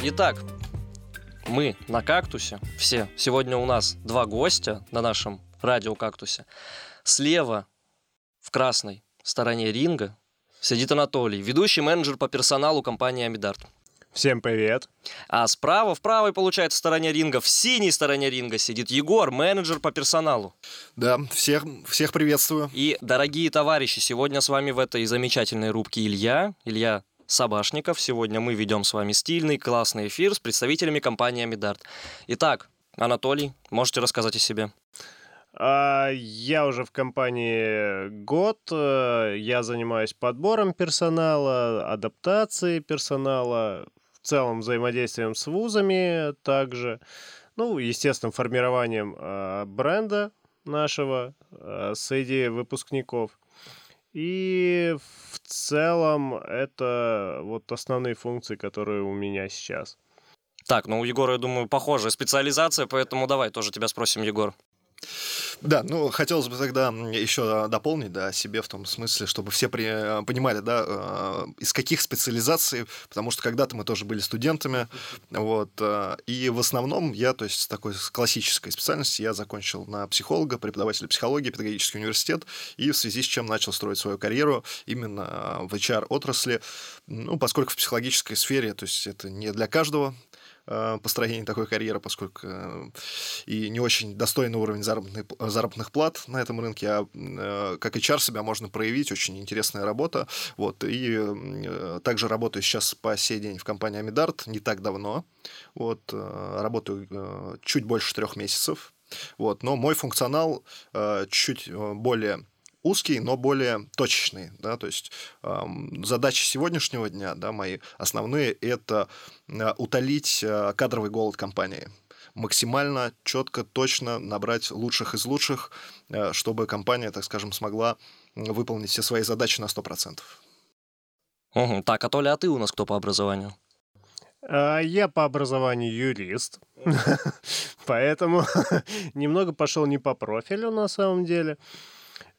Итак, мы на кактусе, все. Сегодня у нас два гостя на нашем радио кактусе. Слева в красной стороне ринга сидит Анатолий, ведущий менеджер по персоналу компании Амидарт. Всем привет. А справа, в правой, получается, стороне ринга, в синей стороне ринга сидит Егор, менеджер по персоналу. Да, всех, всех приветствую. И, дорогие товарищи, сегодня с вами в этой замечательной рубке Илья. Илья Собашников. Сегодня мы ведем с вами стильный, классный эфир с представителями компании Амидарт. Итак, Анатолий, можете рассказать о себе? А, я уже в компании год. Э, я занимаюсь подбором персонала, адаптацией персонала, в целом взаимодействием с вузами также. Ну, естественно, формированием э, бренда нашего э, среди выпускников. И в целом это вот основные функции, которые у меня сейчас. Так, ну у Егора, я думаю, похожая специализация, поэтому давай тоже тебя спросим, Егор. Да, ну хотелось бы тогда еще дополнить, да, себе в том смысле, чтобы все при, понимали, да, э, из каких специализаций, потому что когда-то мы тоже были студентами, вот, э, и в основном я, то есть с такой классической специальности, я закончил на психолога, преподавателя психологии, педагогический университет, и в связи с чем начал строить свою карьеру именно в HR-отрасли, ну, поскольку в психологической сфере, то есть это не для каждого, Э, построения такой карьеры, поскольку э, и не очень достойный уровень заработных, заработных плат на этом рынке, а э, как HR себя можно проявить, очень интересная работа. Вот, и также работаю сейчас по сей день в компании Амидарт не так давно. Вот, работаю чуть больше трех месяцев. Вот, но мой функционал чуть более узкий, но более точечный, да, то есть э, задачи сегодняшнего дня, да, мои основные, это э, утолить э, кадровый голод компании максимально четко, точно набрать лучших из лучших, э, чтобы компания, так скажем, смогла выполнить все свои задачи на 100%. Угу. Так, а Толя, а ты у нас кто по образованию? А, я по образованию юрист, поэтому немного пошел не по профилю на самом деле.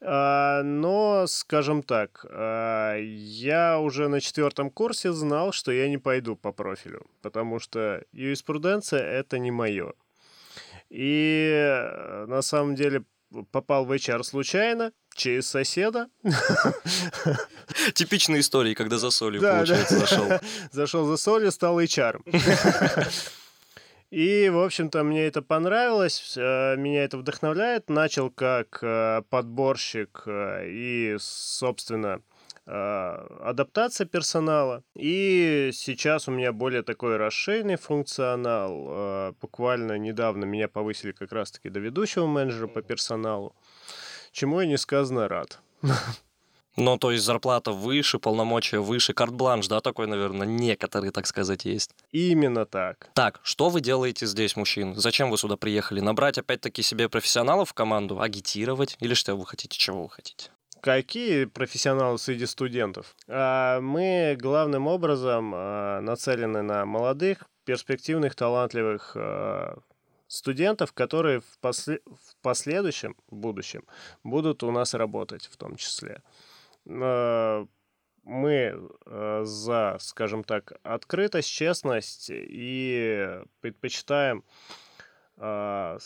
А, но, скажем так, а, я уже на четвертом курсе знал, что я не пойду по профилю, потому что юриспруденция — это не мое. И э, на самом деле попал в HR случайно, через соседа. Типичные истории, когда за солью, да, получается, да. зашел. Зашел за солью, стал HR. И, в общем-то, мне это понравилось, э, меня это вдохновляет. Начал как э, подборщик э, и, собственно, адаптация персонала. И сейчас у меня более такой расширенный функционал. Буквально недавно меня повысили как раз-таки до ведущего менеджера по персоналу, чему я несказанно рад. Ну, то есть зарплата выше, полномочия выше, карт-бланш, да, такой, наверное, некоторые, так сказать, есть. Именно так. Так, что вы делаете здесь, мужчин? Зачем вы сюда приехали? Набрать опять-таки себе профессионалов в команду, агитировать? Или что вы хотите, чего вы хотите? Какие профессионалы среди студентов? А, мы главным образом а, нацелены на молодых, перспективных, талантливых а, студентов, которые в, после... в последующем, в будущем, будут у нас работать в том числе. Э, мы э, за, скажем так, открытость, честность и предпочитаем э,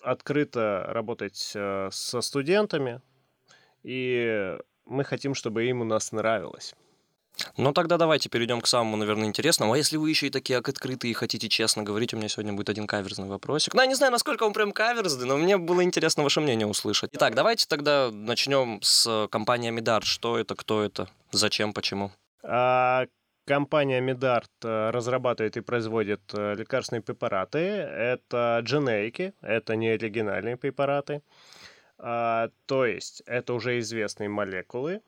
открыто работать со студентами, и мы хотим, чтобы им у нас нравилось. Ну тогда давайте перейдем к самому, наверное, интересному. А если вы еще и такие открытые и хотите честно говорить, у меня сегодня будет один каверзный вопросик. Ну, я не знаю, насколько он прям каверзный, но мне было интересно ваше мнение услышать. Итак, давайте тогда начнем с компании Амидар. Что это, кто это, зачем, почему? А, компания Медарт э, разрабатывает и производит э, лекарственные препараты. Это дженерики, это не оригинальные препараты. А, то есть это уже известные молекулы,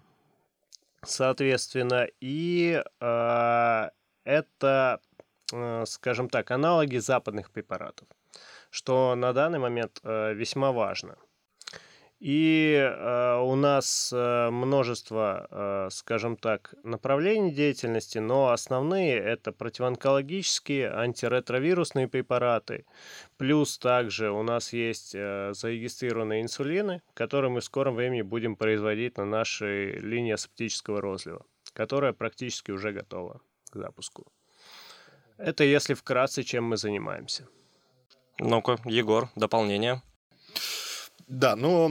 соответственно, и э, это, э, скажем так, аналоги западных препаратов, что на данный момент э, весьма важно – и э, у нас э, множество, э, скажем так, направлений деятельности, но основные это противоонкологические, антиретровирусные препараты. Плюс также у нас есть э, зарегистрированные инсулины, которые мы в скором времени будем производить на нашей линии асептического розлива, которая практически уже готова к запуску. Это если вкратце, чем мы занимаемся. Ну-ка, Егор, дополнение. Да, ну,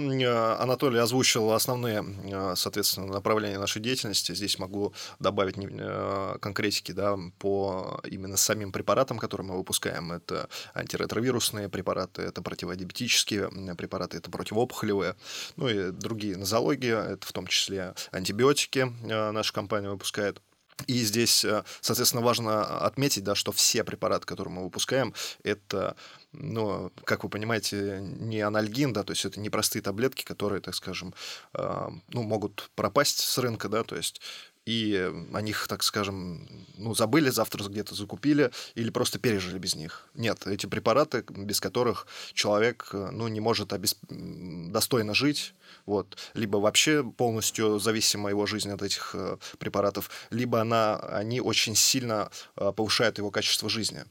Анатолий озвучил основные, э, соответственно, направления нашей деятельности. Здесь могу добавить э, конкретики да, по именно самим препаратам, которые мы выпускаем. Это антиретровирусные препараты, это противодиабетические препараты, это противоопухолевые, ну и другие нозологии, это в том числе антибиотики наша компания выпускает. И здесь, соответственно, важно отметить, да, что все препараты, которые мы выпускаем, это но, как вы понимаете, не анальгин, да, то есть это не простые таблетки, которые, так скажем, э, ну, могут пропасть с рынка, да, то есть и о них, так скажем, ну, забыли, завтра где-то закупили или просто пережили без них. Нет, эти препараты, без которых человек ну, не может обесп... достойно жить, вот, либо вообще полностью зависима его жизнь от этих э, препаратов, либо она, они очень сильно э, повышают его качество жизни.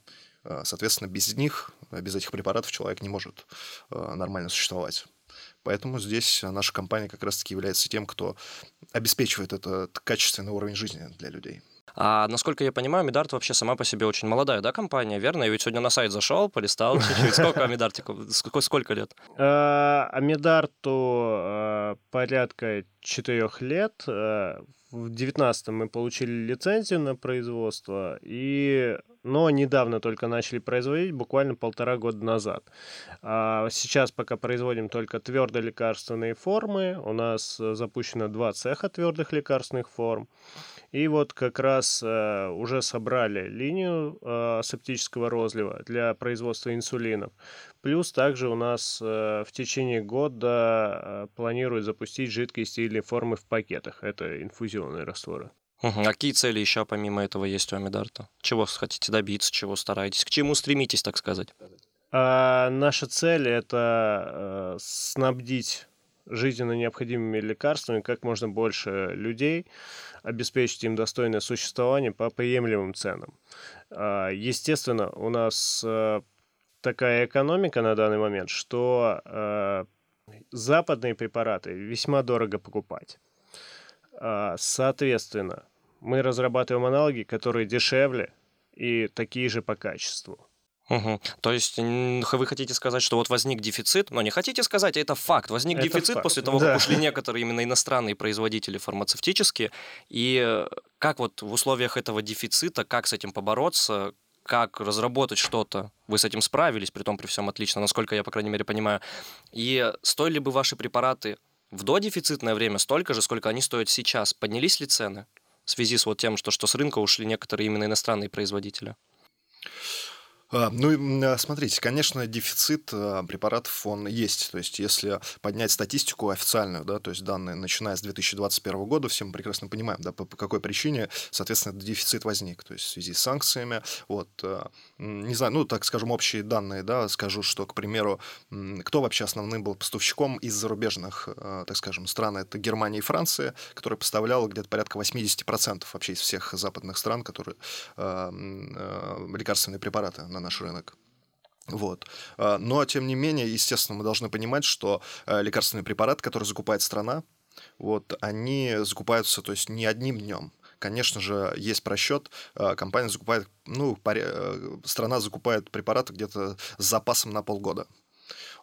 Э, соответственно, без них, без этих препаратов человек не может э, нормально существовать. Поэтому здесь наша компания как раз-таки является тем, кто обеспечивает этот качественный уровень жизни для людей. А насколько я понимаю, Медарт вообще сама по себе очень молодая, да, компания, верно? Я ведь сегодня на сайт зашел, полистал чуть-чуть. Сколько Амидартику? Сколько, сколько лет? Э, Амидарту порядка четырех лет. В 19 мы получили лицензию на производство, и... но недавно только начали производить, буквально полтора года назад. А сейчас пока производим только твердые лекарственные формы. У нас э, запущено два цеха твердых лекарственных форм. И вот как раз э, уже собрали линию э, септического розлива для производства инсулинов. Плюс также у нас э, в течение года э, планируют запустить жидкие стильные формы в пакетах. Это инфузионные растворы. Угу. Какие цели еще помимо этого есть у Амидарта? Чего хотите добиться, чего стараетесь, к чему стремитесь, так сказать? А, наша цель это э, снабдить жизненно необходимыми лекарствами как можно больше людей, обеспечить им достойное существование по приемлемым ценам. А, естественно, у нас э, такая экономика на данный момент, что э, западные препараты весьма дорого покупать. А, соответственно, мы разрабатываем аналоги, которые дешевле и такие же по качеству. Угу. То есть вы хотите сказать, что вот возник дефицит, но не хотите сказать, а это факт. Возник это дефицит факт. после того, да. как ушли некоторые именно иностранные производители фармацевтические. И э, как вот в условиях этого дефицита, как с этим побороться, как разработать что-то. Вы с этим справились, при том при всем отлично, насколько я, по крайней мере, понимаю. И стоили бы ваши препараты в додефицитное время столько же, сколько они стоят сейчас? Поднялись ли цены в связи с вот тем, что, что с рынка ушли некоторые именно иностранные производители? А, ну, а, смотрите, конечно, дефицит а, препаратов, он есть. То есть, если поднять статистику официальную, да, то есть данные, начиная с 2021 года, все мы прекрасно понимаем, да, по, по какой причине, соответственно, дефицит возник. То есть, в связи с санкциями, вот, не знаю, ну, так скажем, общие данные, да, скажу, что, к примеру, кто вообще основным был поставщиком из зарубежных, так скажем, стран, это Германия и Франция, которая поставляла где-то порядка 80% вообще из всех западных стран, которые лекарственные препараты на наш рынок. Вот. А, но, тем не менее, естественно, мы должны понимать, что э, лекарственный препарат, который закупает страна, вот, они закупаются, то есть не одним днем. Конечно же, есть просчет. А, компания закупает, ну, э, страна закупает препараты где-то с запасом на полгода.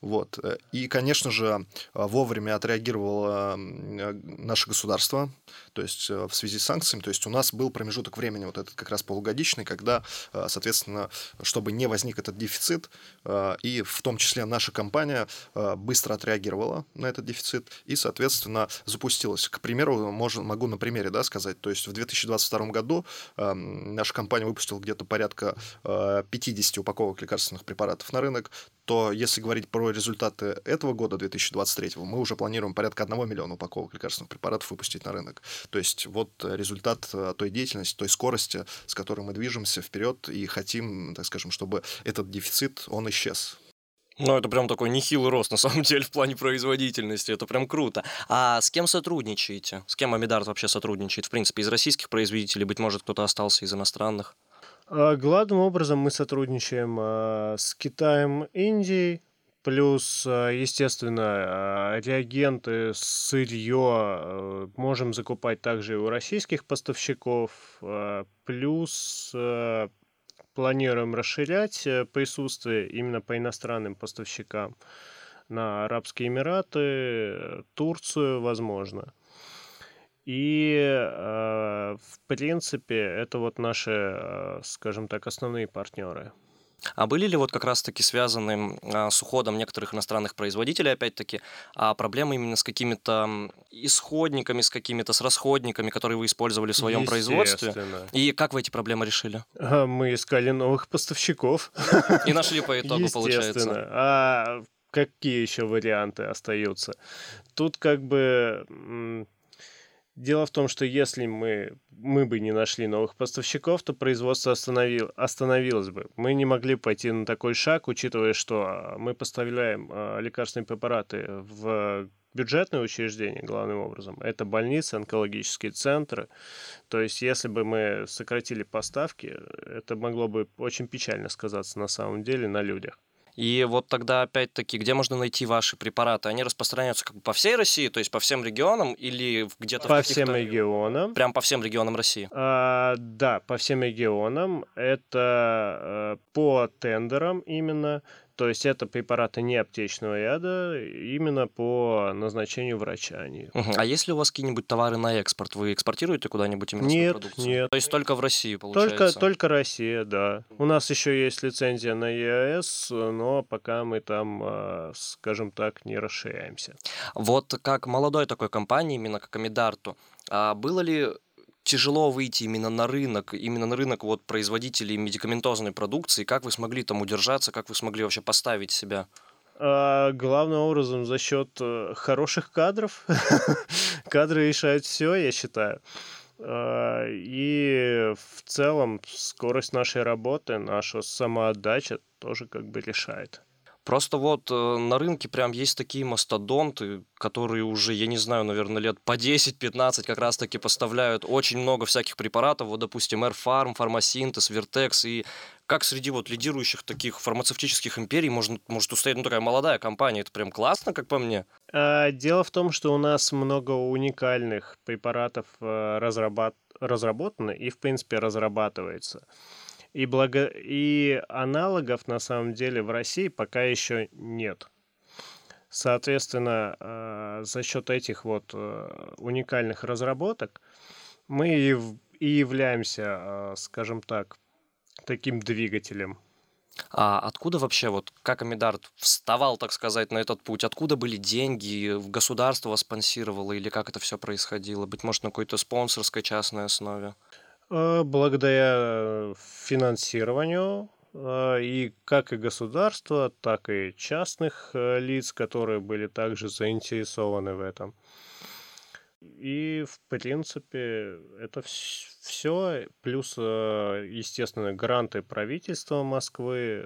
Вот. Э, и, конечно же, вовремя отреагировало наше государство, то есть э, в связи с санкциями. То есть у нас был промежуток времени, вот этот как раз полугодичный, когда, э, соответственно, чтобы не возник этот дефицит, и в том числе наша компания быстро отреагировала на этот дефицит и, соответственно, запустилась. К примеру, можно, могу на примере да, сказать, то есть в 2022 году наша компания выпустила где-то порядка 50 упаковок лекарственных препаратов на рынок, то если говорить про результаты этого года, 2023, мы уже планируем порядка 1 миллиона упаковок лекарственных препаратов выпустить на рынок. То есть вот результат э, той деятельности, той скорости, с которой мы движемся вперед и хотим, так скажем, чтобы этот дефицит, он исчез. Ну, это прям такой нехилый рост, на самом деле, в плане производительности. Это прям круто. А с кем сотрудничаете? С кем Амидарт вообще сотрудничает? В принципе, из российских производителей, быть может, кто-то остался из иностранных? А, главным образом мы сотрудничаем а, с Китаем, Индией, плюс, а, естественно, реагенты, сырье можем закупать также и у российских поставщиков, плюс планируем расширять э, присутствие именно по иностранным поставщикам на Арабские Эмираты, Турцию, возможно. И, э, в принципе, это вот наши, э, скажем так, основные партнеры. А были ли вот как раз-таки связаны а, с уходом некоторых иностранных производителей, опять-таки, а проблемы именно с какими-то исходниками, с какими-то с расходниками, которые вы использовали в своем производстве? И как вы эти проблемы решили? А, мы искали новых поставщиков. И нашли по итогу, получается. А какие еще варианты остаются? Тут как бы Дело в том, что если мы, мы бы не нашли новых поставщиков, то производство остановил, остановилось бы. Мы не могли пойти на такой шаг, учитывая, что а, мы поставляем а, лекарственные препараты в бюджетные учреждения, главным образом. Это больницы, онкологические центры. То есть, если бы мы сократили поставки, это могло бы очень печально сказаться на самом деле на людях. И вот тогда, опять-таки, где можно найти ваши препараты? Они распространяются как бы по всей России, то есть по всем регионам или где-то По всем регионам. Прям по всем регионам России? А, да, по всем регионам. Это э, по тендерам именно. То есть это препараты не аптечного ряда, именно по назначению врача. Они. Угу. А если у вас какие-нибудь товары на экспорт? Вы экспортируете куда-нибудь именно нет, свою продукцию? Нет, То есть только в России, получается? Только, только Россия, да. У нас еще есть лицензия на ЕАЭС, но пока мы там, а, скажем так, не расширяемся. Вот как молодой такой компании, именно как Амидарту, а было ли тяжело выйти именно на рынок, именно на рынок вот производителей медикаментозной продукции? Как вы смогли там удержаться, как вы смогли вообще поставить себя? А, главным образом за счет э, хороших кадров. Кадры решают все, я считаю. А, и в целом скорость нашей работы, наша самоотдача тоже как бы решает. Просто вот э, на рынке прям есть такие мастодонты, которые уже, я не знаю, наверное, лет по 10-15 как раз-таки поставляют очень много всяких препаратов. Вот, допустим, Airfarm, Фармасинтез, Vertex. И как среди вот лидирующих таких фармацевтических империй может, может устоять ну, такая молодая компания? Это прям классно, как по мне. А, дело в том, что у нас много уникальных препаратов э, разработ... разработано и, в принципе, разрабатывается. И, благо... и аналогов на самом деле в России пока еще нет. Соответственно, э, за счет этих вот э, уникальных разработок мы и, являемся, э, скажем так, таким двигателем. А откуда вообще, вот как Амидарт вставал, так сказать, на этот путь? Откуда были деньги? Государство вас спонсировало или как это все происходило? Быть может, на какой-то спонсорской частной основе? Э, благодаря финансированию э, и как и государства, так и частных э, лиц, которые были также заинтересованы в этом. И, в принципе, это все. Плюс, естественно, гранты правительства Москвы.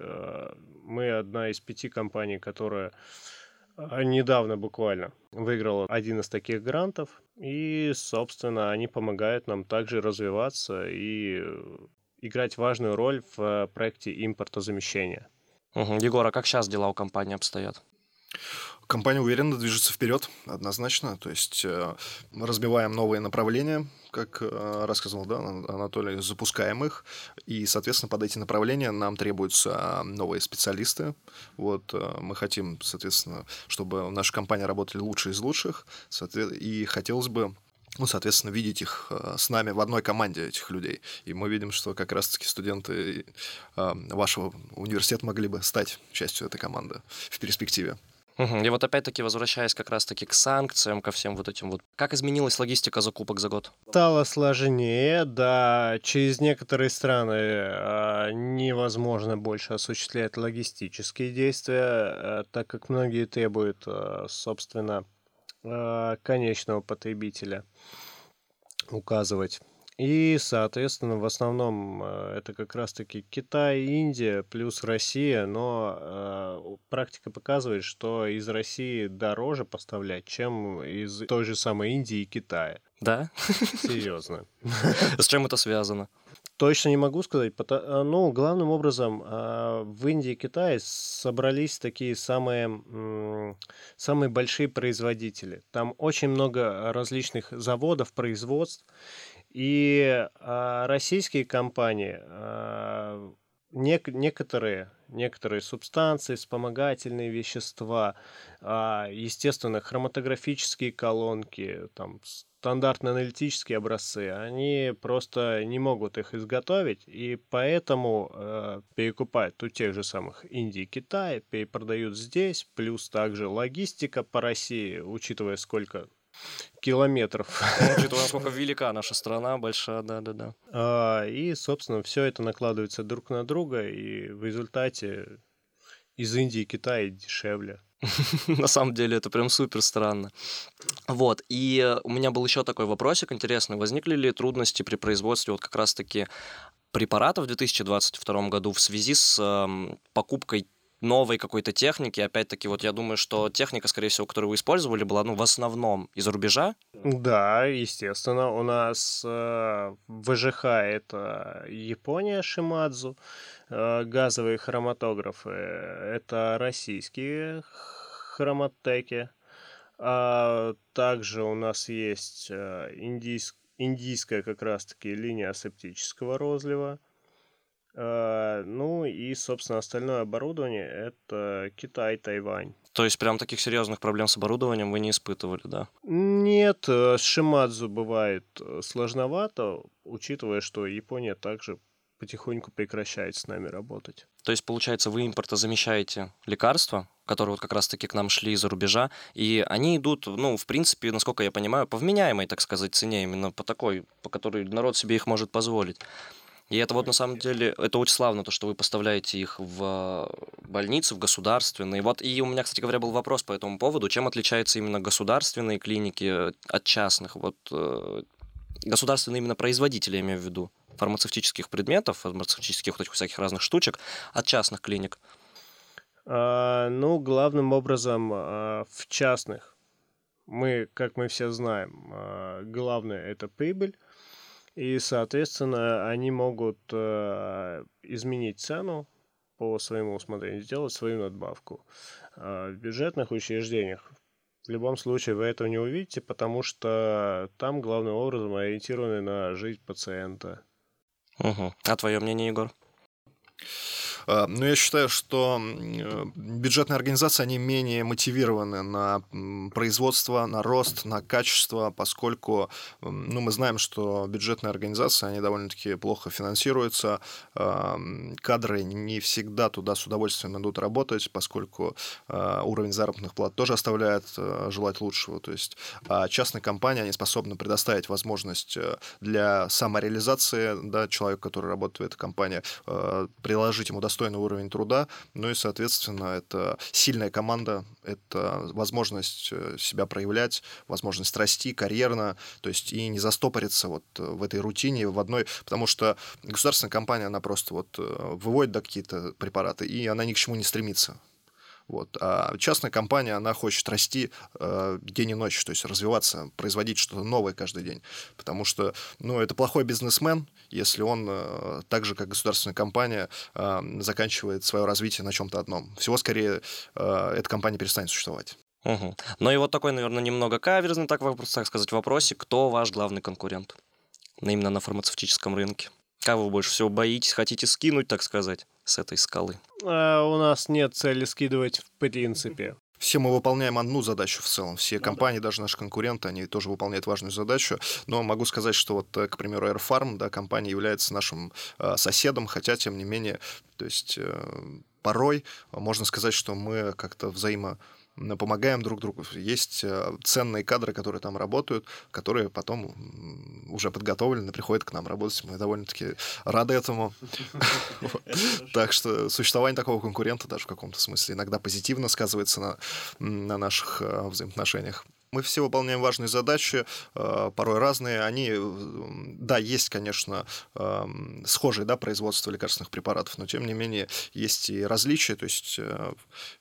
Мы одна из пяти компаний, которая недавно буквально выиграла один из таких грантов, и, собственно, они помогают нам также развиваться и э, играть важную роль в э, проекте импортозамещения. Угу. Егор, а как сейчас дела у компании обстоят? Компания уверенно движется вперед, однозначно. То есть э, мы разбиваем новые направления, как э, рассказывал да, Анатолий, запускаем их. И, соответственно, под эти направления нам требуются новые специалисты. Вот э, мы хотим, соответственно, чтобы наша компания работала лучше из лучших. И хотелось бы ну, соответственно, видеть их с нами в одной команде, этих людей. И мы видим, что как раз-таки студенты вашего университета могли бы стать частью этой команды в перспективе. И вот опять-таки возвращаясь как раз-таки к санкциям, ко всем вот этим вот. Как изменилась логистика закупок за год? Стало сложнее, да. Через некоторые страны э, невозможно больше осуществлять логистические действия, э, так как многие требуют, э, собственно, э, конечного потребителя указывать и, соответственно, в основном э, это как раз-таки Китай, Индия плюс Россия, но э, практика показывает, что из России дороже поставлять, чем из той же самой Индии и Китая. Да? Серьезно. С чем это связано? Точно не могу сказать. Э, ну, главным образом, э, в Индии и Китае собрались такие самые, самые большие производители. Там очень много различных заводов, производств. И а, российские компании а, нек- некоторые, некоторые субстанции, вспомогательные вещества, а, естественно, хроматографические колонки, там, стандартные аналитические образцы, они просто не могут их изготовить, и поэтому э, перекупают у тех же самых Индии и Китая, перепродают здесь, плюс также логистика по России, учитывая сколько километров. Учитывая, насколько велика наша страна, большая, да-да-да. А, и, собственно, все это накладывается друг на друга, и в результате из Индии и Китая дешевле. На самом деле это прям супер странно. Вот, и у меня был еще такой вопросик интересный. Возникли ли трудности при производстве вот как раз-таки препаратов в 2022 году в связи с э, покупкой новой какой-то техники. Опять-таки, вот я думаю, что техника, скорее всего, которую вы использовали, была ну, в основном из-за рубежа. Да, естественно. У нас э, ВЖХ это Япония, Шимадзу. Э, газовые хроматографы это российские хроматеки. А также у нас есть э, индийск, индийская как раз-таки линия асептического розлива. Э, ну и, собственно, остальное оборудование это Китай, Тайвань. То есть прям таких серьезных проблем с оборудованием вы не испытывали, да? Нет, э, с Шимадзу бывает э, сложновато, учитывая, что Япония также потихоньку прекращает с нами работать. То есть, получается, вы импортозамещаете лекарства, которые вот как раз-таки к нам шли из-за рубежа, и они идут, ну, в принципе, насколько я понимаю, по вменяемой, так сказать, цене, именно по такой, по которой народ себе их может позволить. И это вот на самом деле, это очень славно, то, что вы поставляете их в больницы, в государственные. Вот, и у меня, кстати говоря, был вопрос по этому поводу, чем отличаются именно государственные клиники от частных? Вот э, государственные именно производители, я имею в виду, фармацевтических предметов, фармацевтических вот этих всяких разных штучек от частных клиник. А, ну, главным образом а, в частных. Мы, как мы все знаем, а, главное это прибыль. И, соответственно, они могут э, изменить цену по своему усмотрению, сделать свою надбавку. Э, в бюджетных учреждениях в любом случае вы этого не увидите, потому что там главным образом ориентированы на жизнь пациента. Угу. А твое мнение, Егор? А, Но ну, я считаю, что э, бюджетные организации, они менее мотивированы на производство, на рост, на качество, поскольку ну, мы знаем, что бюджетные организации, они довольно-таки плохо финансируются, кадры не всегда туда с удовольствием идут работать, поскольку а, уровень заработных плат тоже оставляет э, желать лучшего. То есть а частные компании, они способны предоставить возможность э, для самореализации да, человека, который работает в этой компании, приложить ему достаточно достойный уровень труда, ну и, соответственно, это сильная команда, это возможность э, себя проявлять, возможность расти карьерно, то есть и не застопориться вот э, в этой рутине, в одной, потому что государственная компания, она просто вот э, выводит да, какие-то препараты, и она ни к чему не стремится. Вот. А частная компания, она хочет расти э, день и ночь, то есть развиваться, производить что-то новое каждый день. Потому что, ну, это плохой бизнесмен, если он, э, так же, как государственная компания, э, заканчивает свое развитие на чем-то одном. Всего скорее э, эта компания перестанет существовать. Угу. Ну и вот такой, наверное, немного каверзный, так, так сказать, вопросик. Кто ваш главный конкурент? Именно на фармацевтическом рынке. Кого вы больше всего боитесь, хотите скинуть, так сказать, с этой скалы? А у нас нет цели скидывать в принципе. Все мы выполняем одну задачу в целом. Все ну, компании, да. даже наши конкуренты, они тоже выполняют важную задачу. Но могу сказать, что вот, э, к примеру, Air Farm, да, компания является нашим э, соседом, хотя, тем не менее, то есть э, порой можно сказать, что мы как-то взаимо помогаем друг другу. Есть э, ценные кадры, которые там работают, которые потом уже подготовлены, приходят к нам работать. Мы довольно-таки рады этому. Так что существование такого конкурента даже в каком-то смысле иногда позитивно сказывается на наших э, взаимоотношениях. Мы все выполняем важные задачи, э, порой разные. Они, да, есть, конечно, эм, схожие, да, производство лекарственных препаратов, но тем не менее есть и различия, то есть э,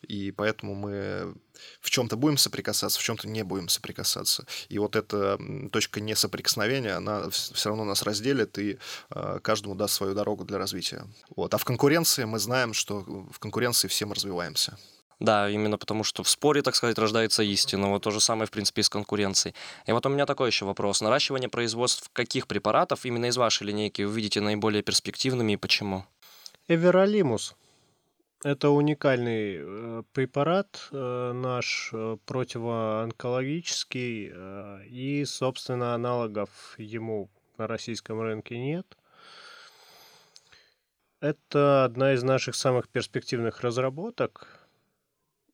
и поэтому мы в чем-то будем соприкасаться, в чем-то не будем соприкасаться. И вот эта точка несоприкосновения, она все равно нас разделит и э, каждому даст свою дорогу для развития. Вот. А в конкуренции мы знаем, что в конкуренции все мы развиваемся. Да, именно потому что в споре, так сказать, рождается истина. Вот то же самое, в принципе, и с конкуренцией. И вот у меня такой еще вопрос. Наращивание производств каких препаратов именно из вашей линейки вы видите наиболее перспективными и почему? Эверолимус. Это уникальный э, препарат э, наш э, противоонкологический, и, собственно, аналогов ему на российском рынке нет. Это одна из наших самых перспективных разработок,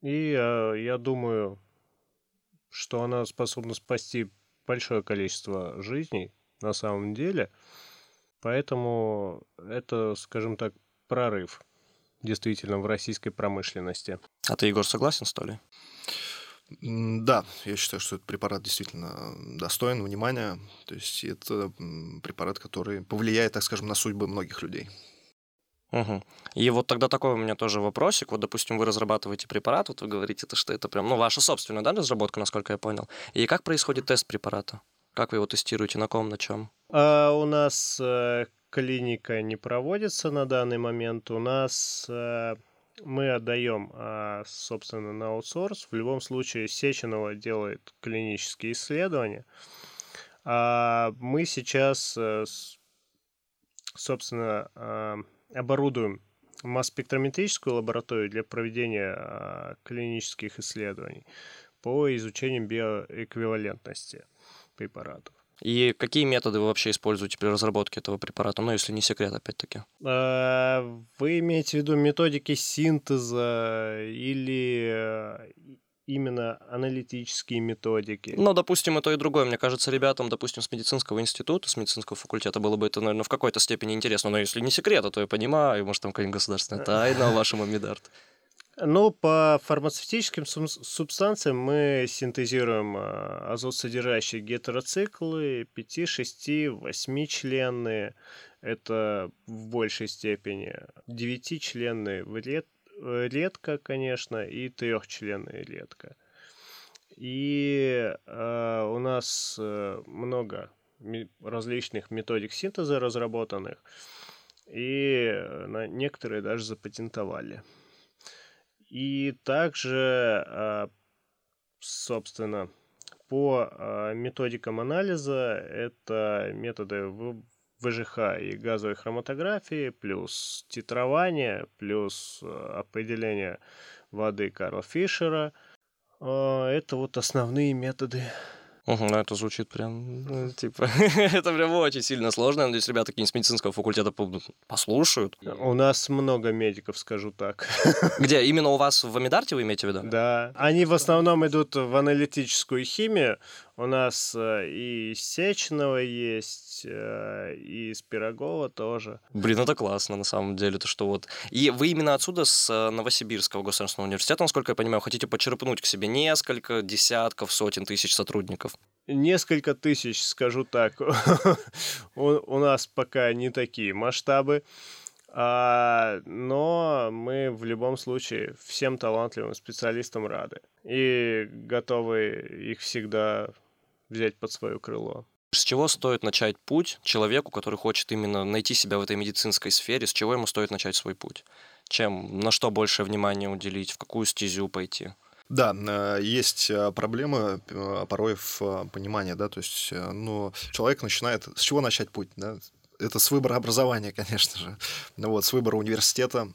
и э, я думаю, что она способна спасти большое количество жизней на самом деле. Поэтому это, скажем так, прорыв действительно в российской промышленности. А ты, Егор, согласен, что ли? Да, я считаю, что этот препарат действительно достоин внимания. То есть это препарат, который повлияет, так скажем, на судьбы многих людей. Угу. И вот тогда такой у меня тоже вопросик. Вот, допустим, вы разрабатываете препарат, вот вы говорите, что это прям, ну, ваша собственная, да, разработка, насколько я понял. И как происходит тест препарата? Как вы его тестируете, на ком, на чем? А у нас э, клиника не проводится на данный момент. У нас э, мы отдаем, э, собственно, на аутсорс. В любом случае, Сеченова делает клинические исследования. А мы сейчас, э, собственно, э, оборудуем масс-спектрометрическую лабораторию для проведения э, клинических исследований по изучению биоэквивалентности препаратов. И какие методы вы вообще используете при разработке этого препарата? Ну, если не секрет, опять-таки. А, вы имеете в виду методики синтеза или именно аналитические методики? Ну, допустим, и то, и другое. Мне кажется, ребятам, допустим, с медицинского института, с медицинского факультета было бы это, наверное, в какой-то степени интересно. Но если не секрет, то я понимаю, может, там какая-нибудь государственная тайна вашему Медарт. Ну, по фармацевтическим субстанциям мы синтезируем а, азот-содержащие гетероциклы 5, 6, 8 членные. Это в большей степени 9 членные ред, редко, конечно, и трехчленные редко. И э, у нас э, много различных методик синтеза разработанных, и на некоторые даже запатентовали. И также, а, собственно, по а, методикам анализа это методы ВЖХ и газовой хроматографии, плюс титрование, плюс а, определение воды Карла Фишера. Это вот основные методы Угу, ну это звучит прям, ну, типа, это прям очень сильно сложно. Надеюсь, ребята какие-нибудь с медицинского факультета послушают. У нас много медиков, скажу так. Где? Именно у вас в Амидарте вы имеете в виду? Да. Они в основном идут в аналитическую химию. У нас э, и Сечного есть, э, и из Пирогова тоже. Блин, это классно, на самом деле, то что вот... И вы именно отсюда, с э, Новосибирского государственного университета, насколько я понимаю, хотите почерпнуть к себе несколько десятков, сотен тысяч сотрудников? Несколько тысяч, скажу так. У нас пока не такие масштабы. А, но мы в любом случае всем талантливым специалистам рады и готовы их всегда взять под свое крыло. С чего стоит начать путь человеку, который хочет именно найти себя в этой медицинской сфере? С чего ему стоит начать свой путь? Чем, на что больше внимания уделить, в какую стезю пойти? Да, э, есть э, проблемы э, порой в понимании, да, то есть, ну, человек начинает, с чего начать путь, да? Это с выбора образования, конечно же, ну вот, с выбора университета,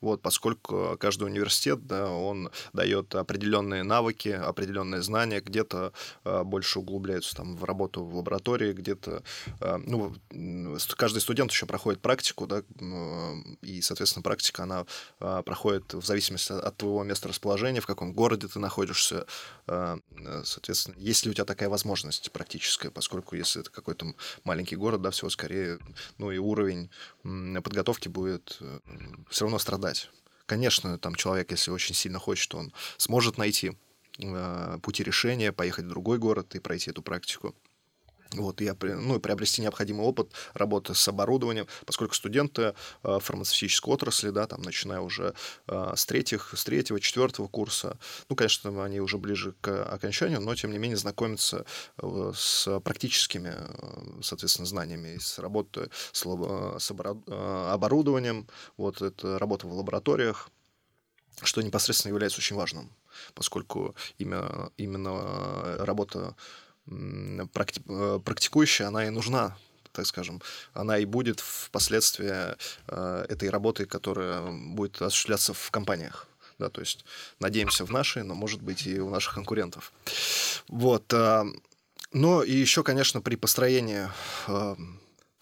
вот, поскольку каждый университет, да, он дает определенные навыки, определенные знания, где-то э, больше углубляются там в работу в лаборатории, где-то, э, ну, каждый студент еще проходит практику, да, э, и, соответственно, практика, она э, проходит в зависимости от твоего места расположения, в каком городе ты находишься, э, соответственно, есть ли у тебя такая возможность практическая, поскольку если это какой-то маленький город, да, всего скорее, ну, и уровень подготовки будет э, все равно страдать. Конечно, там человек, если очень сильно хочет, он сможет найти э, пути решения, поехать в другой город и пройти эту практику. Вот, я, ну, и приобрести необходимый опыт работы с оборудованием, поскольку студенты э, фармацевтической отрасли, да, там, начиная уже э, с, третьих, с третьего, четвертого курса, ну, конечно, они уже ближе к окончанию, но, тем не менее, знакомятся э, с практическими, соответственно, знаниями, с работы с, с оборудованием, вот, это работа в лабораториях, что непосредственно является очень важным, поскольку именно, именно работа практи- э, практикующая, она и нужна так скажем, она и будет впоследствии э, этой работы, которая будет осуществляться в компаниях. Да, то есть надеемся в нашей, но может быть и у наших конкурентов. Вот. Э, но и еще, конечно, при построении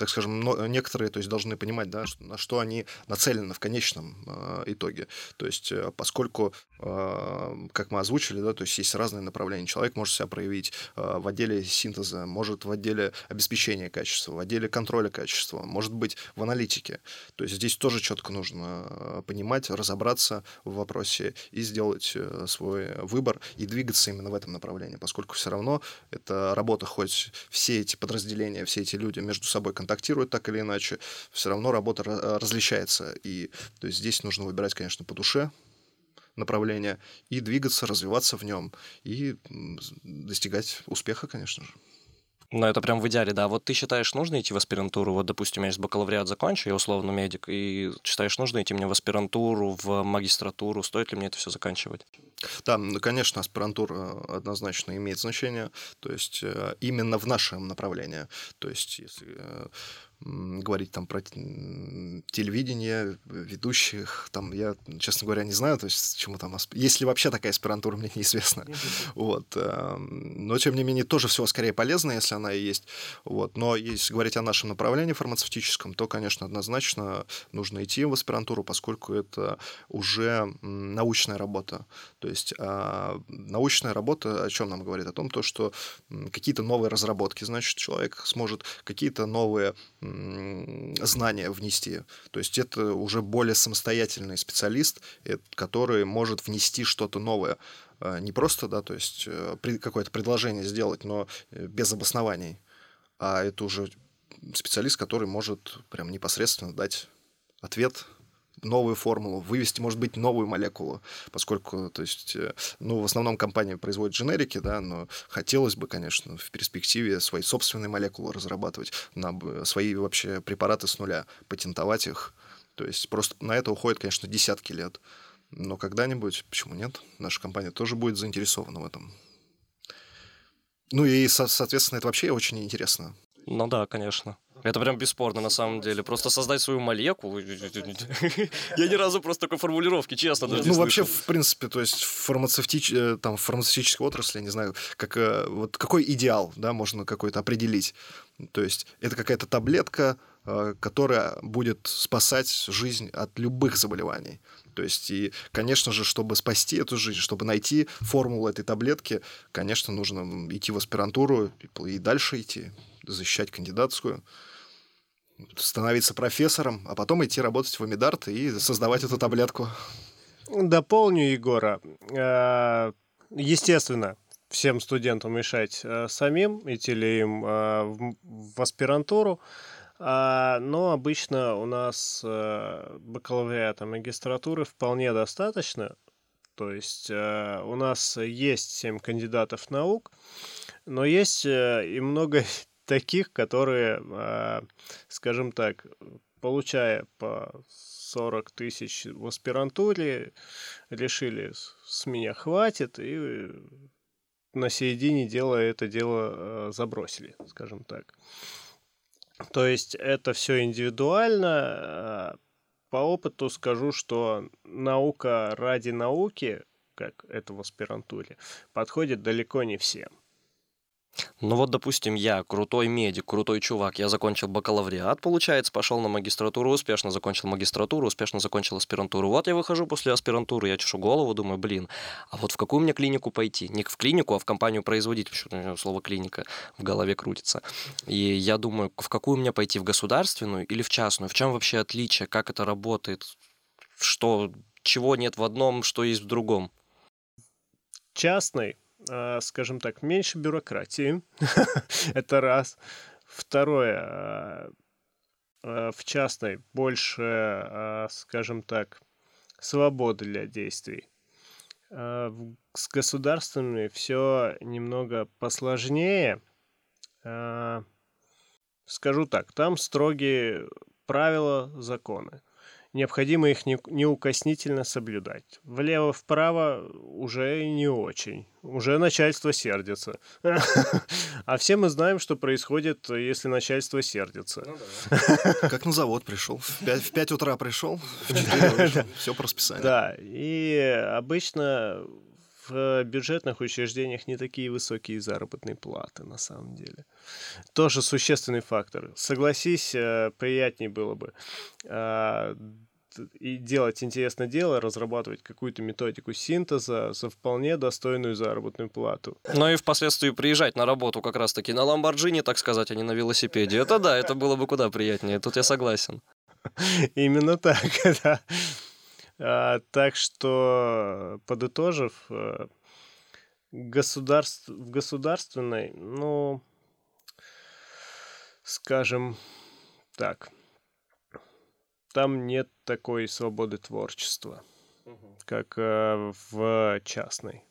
так скажем, некоторые то есть, должны понимать, да, на что они нацелены в конечном э, итоге. То есть, э, поскольку, э, как мы озвучили, да, то есть есть разные направления. Человек может себя проявить э, в отделе синтеза, может в отделе обеспечения качества, в отделе контроля качества, может быть в аналитике. То есть здесь тоже четко нужно э, понимать, разобраться в вопросе и сделать э, свой выбор и двигаться именно в этом направлении, поскольку все равно это работа, хоть все эти подразделения, все эти люди между собой контактируют, контактируют так или иначе, все равно работа различается. И то есть здесь нужно выбирать, конечно, по душе направление и двигаться, развиваться в нем и достигать успеха, конечно же. Ну, это прям в идеале, да. Вот ты считаешь, нужно идти в аспирантуру? Вот, допустим, я есть бакалавриат закончу, я условно медик, и считаешь, нужно идти мне в аспирантуру, в магистратуру? Стоит ли мне это все заканчивать? Да, ну, конечно, аспирантура э, однозначно имеет значение, то есть э, именно в нашем направлении. То есть, если э, говорить там про телевидение, ведущих, там я, честно говоря, не знаю, то есть чему там, есть ли вообще такая аспирантура, мне неизвестно. Вот. Эм, но, тем не менее, тоже всего скорее полезно, если она и есть. Вот. Но если говорить о нашем направлении фармацевтическом, то, конечно, однозначно нужно идти в аспирантуру, поскольку это уже научная работа. То есть а, научная работа о чем нам говорит? О том, то, что какие-то новые разработки, значит, человек сможет какие-то новые знания внести. То есть это уже более самостоятельный специалист, э, который может внести что-то новое. А, не просто, да, то есть э, какое-то предложение сделать, но э, без обоснований. А это уже специалист, который может прям непосредственно дать ответ новую формулу, вывести, может быть, новую молекулу, поскольку, то есть, э, ну, в основном компания производит дженерики, да, но хотелось бы, конечно, в перспективе свои собственные молекулы разрабатывать, на свои вообще препараты с нуля, патентовать их. То есть просто на это уходит, конечно, десятки лет. Но когда-нибудь, почему нет, наша компания тоже будет заинтересована в этом. Ну и, соответственно, это вообще очень интересно. Ну да, конечно. Это прям бесспорно, на самом деле. Просто создать свою молекулу. Я ни разу просто такой формулировки, честно, даже Ну, вообще, в принципе, то есть фармацевтич... Э, там, фармацевтической отрасли, я не знаю, как, э, вот какой идеал, да, можно какой-то определить. То есть это какая-то таблетка, э, которая будет спасать жизнь от любых заболеваний. То есть, и, конечно же, чтобы спасти эту жизнь, чтобы найти формулу этой таблетки, конечно, нужно идти в аспирантуру и дальше идти, защищать кандидатскую становиться профессором, а потом идти работать в Амидарт и создавать эту таблетку. Дополню Егора. Э, естественно, всем студентам решать э, самим, идти ли им э, в аспирантуру. Но обычно у нас бакалавриата магистратуры вполне достаточно. То есть у нас есть 7 кандидатов наук, но есть и много таких, которые, а, скажем так, получая по 40 тысяч в аспирантуре, решили, с меня хватит, и на середине дела это дело а, забросили, скажем так. То есть это все индивидуально. А, по опыту скажу, что наука ради науки, как это в аспирантуре, подходит далеко не всем. Ну вот, допустим, я крутой медик, крутой чувак, я закончил бакалавриат, получается, пошел на магистратуру, успешно закончил магистратуру, успешно закончил аспирантуру. Вот я выхожу после аспирантуры, я чешу голову, думаю, блин, а вот в какую мне клинику пойти? Не в клинику, а в компанию производить, почему слово клиника в голове крутится. И я думаю, в какую мне пойти, в государственную или в частную? В чем вообще отличие, как это работает, что, чего нет в одном, что есть в другом? Частный скажем так, меньше бюрократии. Это раз. Второе, а, а, в частной больше, скажем так, свободы для действий. С государственными все немного посложнее. Скажу так, там строгие правила, законы. Необходимо их неукоснительно соблюдать. Влево-вправо уже не очень. Уже начальство сердится. А все мы знаем, что происходит, если начальство сердится. Ну как на завод пришел. В 5 утра пришел, в 4 Все по расписанию. Да, и обычно в бюджетных учреждениях не такие высокие заработные платы, на самом деле. Тоже существенный фактор. Согласись, э, приятнее было бы а, и делать интересное дело, разрабатывать какую-то методику синтеза за вполне достойную заработную плату. Ну и впоследствии приезжать на работу как раз-таки на Ламборджини, так сказать, а не на велосипеде. Это да, это было бы куда приятнее, тут я согласен. Именно так, да. А, так что, подытожив, э, государств, в государственной, ну, скажем так, там нет такой свободы творчества, угу. как э, в частной.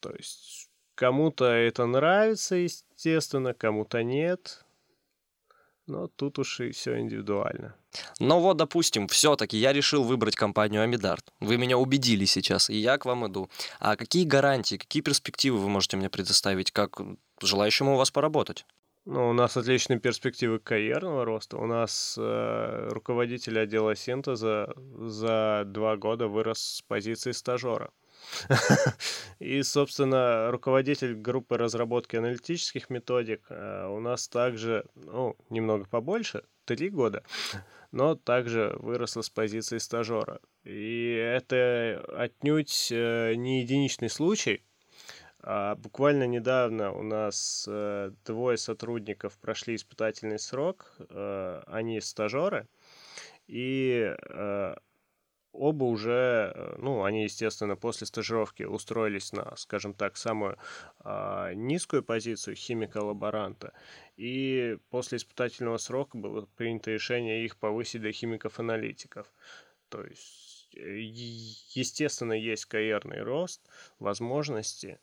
То есть кому-то это нравится, естественно, кому-то нет. Но тут уж и все индивидуально. Ну вот, допустим, все-таки я решил выбрать компанию Амидарт. Вы меня убедили сейчас, и я к вам иду. А какие гарантии, какие перспективы вы можете мне предоставить, как желающему у вас поработать? Ну, у нас отличные перспективы карьерного роста. У нас э, руководитель отдела синтеза за два года вырос с позиции стажера. И, собственно, руководитель группы разработки аналитических методик э, у нас также, ну, немного побольше, три года, но также выросла с позиции стажера. И это отнюдь э, не единичный случай. А буквально недавно у нас э, двое сотрудников прошли испытательный срок, они стажеры, и оба уже, э, ну, они, естественно, после стажировки устроились на, скажем так, самую э, низкую позицию химика-лаборанта. И после испытательного срока было принято решение их повысить до химиков-аналитиков. То есть, э, естественно, есть карьерный рост, возможности.